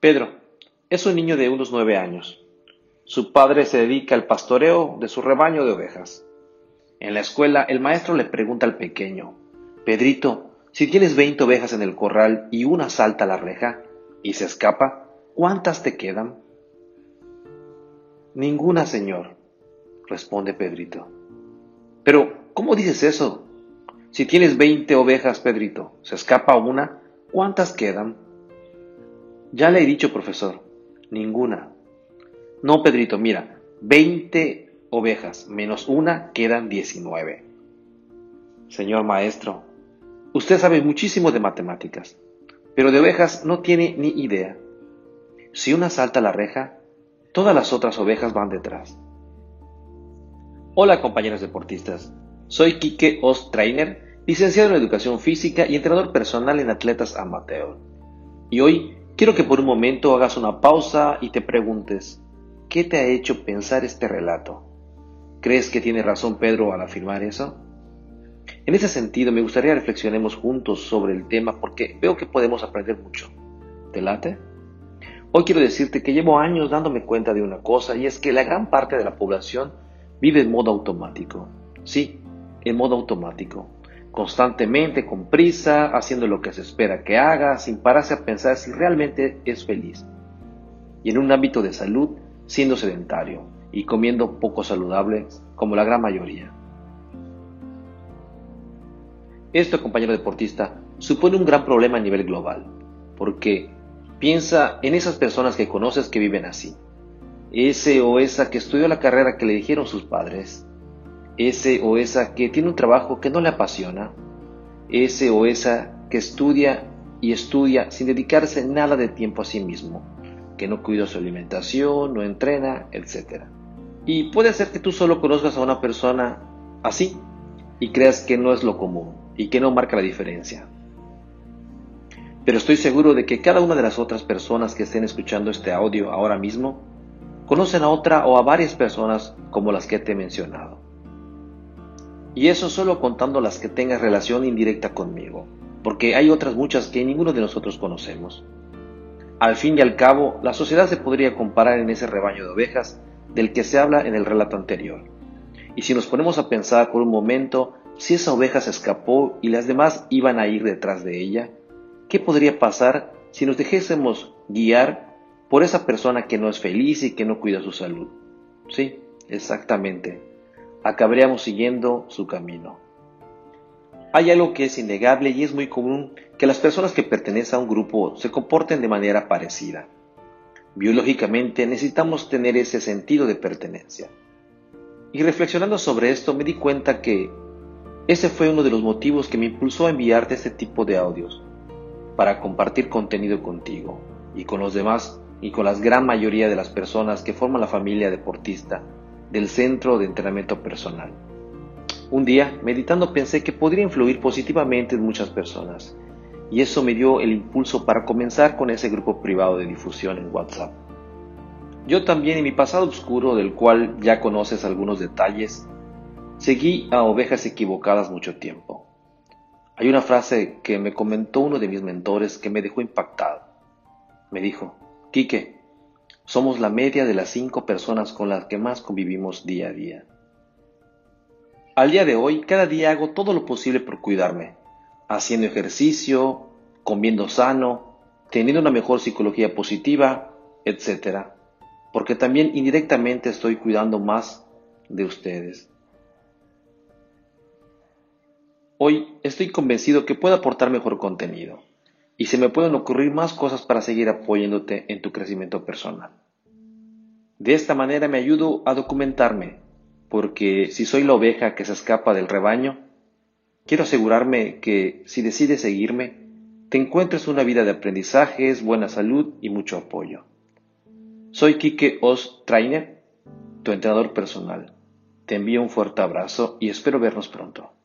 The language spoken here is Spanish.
Pedro es un niño de unos nueve años. Su padre se dedica al pastoreo de su rebaño de ovejas. En la escuela, el maestro le pregunta al pequeño, Pedrito, si tienes veinte ovejas en el corral y una salta a la reja y se escapa, ¿cuántas te quedan? Ninguna, señor, responde Pedrito. Pero, ¿cómo dices eso? Si tienes veinte ovejas, Pedrito, se escapa una, ¿cuántas quedan? Ya le he dicho, profesor, ninguna. No, Pedrito, mira, 20 ovejas menos una quedan 19. Señor maestro, usted sabe muchísimo de matemáticas, pero de ovejas no tiene ni idea. Si una salta la reja, todas las otras ovejas van detrás. Hola compañeros deportistas, soy Quique Ostrainer, licenciado en Educación Física y entrenador personal en atletas amateur. Y hoy Quiero que por un momento hagas una pausa y te preguntes, ¿qué te ha hecho pensar este relato? ¿Crees que tiene razón Pedro al afirmar eso? En ese sentido, me gustaría reflexionemos juntos sobre el tema porque veo que podemos aprender mucho. ¿Te late? Hoy quiero decirte que llevo años dándome cuenta de una cosa y es que la gran parte de la población vive en modo automático. Sí, en modo automático constantemente con prisa, haciendo lo que se espera que haga, sin pararse a pensar si realmente es feliz. Y en un ámbito de salud, siendo sedentario y comiendo poco saludable, como la gran mayoría. Esto, compañero deportista, supone un gran problema a nivel global, porque piensa en esas personas que conoces que viven así, ese o esa que estudió la carrera que le dijeron sus padres, ese o esa que tiene un trabajo que no le apasiona, ese o esa que estudia y estudia sin dedicarse nada de tiempo a sí mismo, que no cuida su alimentación, no entrena, etc. Y puede ser que tú solo conozcas a una persona así y creas que no es lo común y que no marca la diferencia. Pero estoy seguro de que cada una de las otras personas que estén escuchando este audio ahora mismo conocen a otra o a varias personas como las que te he mencionado. Y eso solo contando las que tengan relación indirecta conmigo, porque hay otras muchas que ninguno de nosotros conocemos. Al fin y al cabo, la sociedad se podría comparar en ese rebaño de ovejas del que se habla en el relato anterior. Y si nos ponemos a pensar por un momento si esa oveja se escapó y las demás iban a ir detrás de ella, ¿qué podría pasar si nos dejésemos guiar por esa persona que no es feliz y que no cuida su salud? Sí, exactamente acabaríamos siguiendo su camino. Hay algo que es innegable y es muy común que las personas que pertenecen a un grupo se comporten de manera parecida. Biológicamente necesitamos tener ese sentido de pertenencia. Y reflexionando sobre esto me di cuenta que ese fue uno de los motivos que me impulsó a enviarte este tipo de audios, para compartir contenido contigo y con los demás y con la gran mayoría de las personas que forman la familia deportista del Centro de Entrenamiento Personal. Un día, meditando, pensé que podría influir positivamente en muchas personas, y eso me dio el impulso para comenzar con ese grupo privado de difusión en WhatsApp. Yo también en mi pasado oscuro, del cual ya conoces algunos detalles, seguí a ovejas equivocadas mucho tiempo. Hay una frase que me comentó uno de mis mentores que me dejó impactado. Me dijo, Quique, somos la media de las cinco personas con las que más convivimos día a día. Al día de hoy, cada día hago todo lo posible por cuidarme, haciendo ejercicio, comiendo sano, teniendo una mejor psicología positiva, etc. Porque también indirectamente estoy cuidando más de ustedes. Hoy estoy convencido que puedo aportar mejor contenido y se me pueden ocurrir más cosas para seguir apoyándote en tu crecimiento personal. De esta manera me ayudo a documentarme, porque si soy la oveja que se escapa del rebaño, quiero asegurarme que si decides seguirme, te encuentres una vida de aprendizajes, buena salud y mucho apoyo. Soy Kike Os Trainer, tu entrenador personal. Te envío un fuerte abrazo y espero vernos pronto.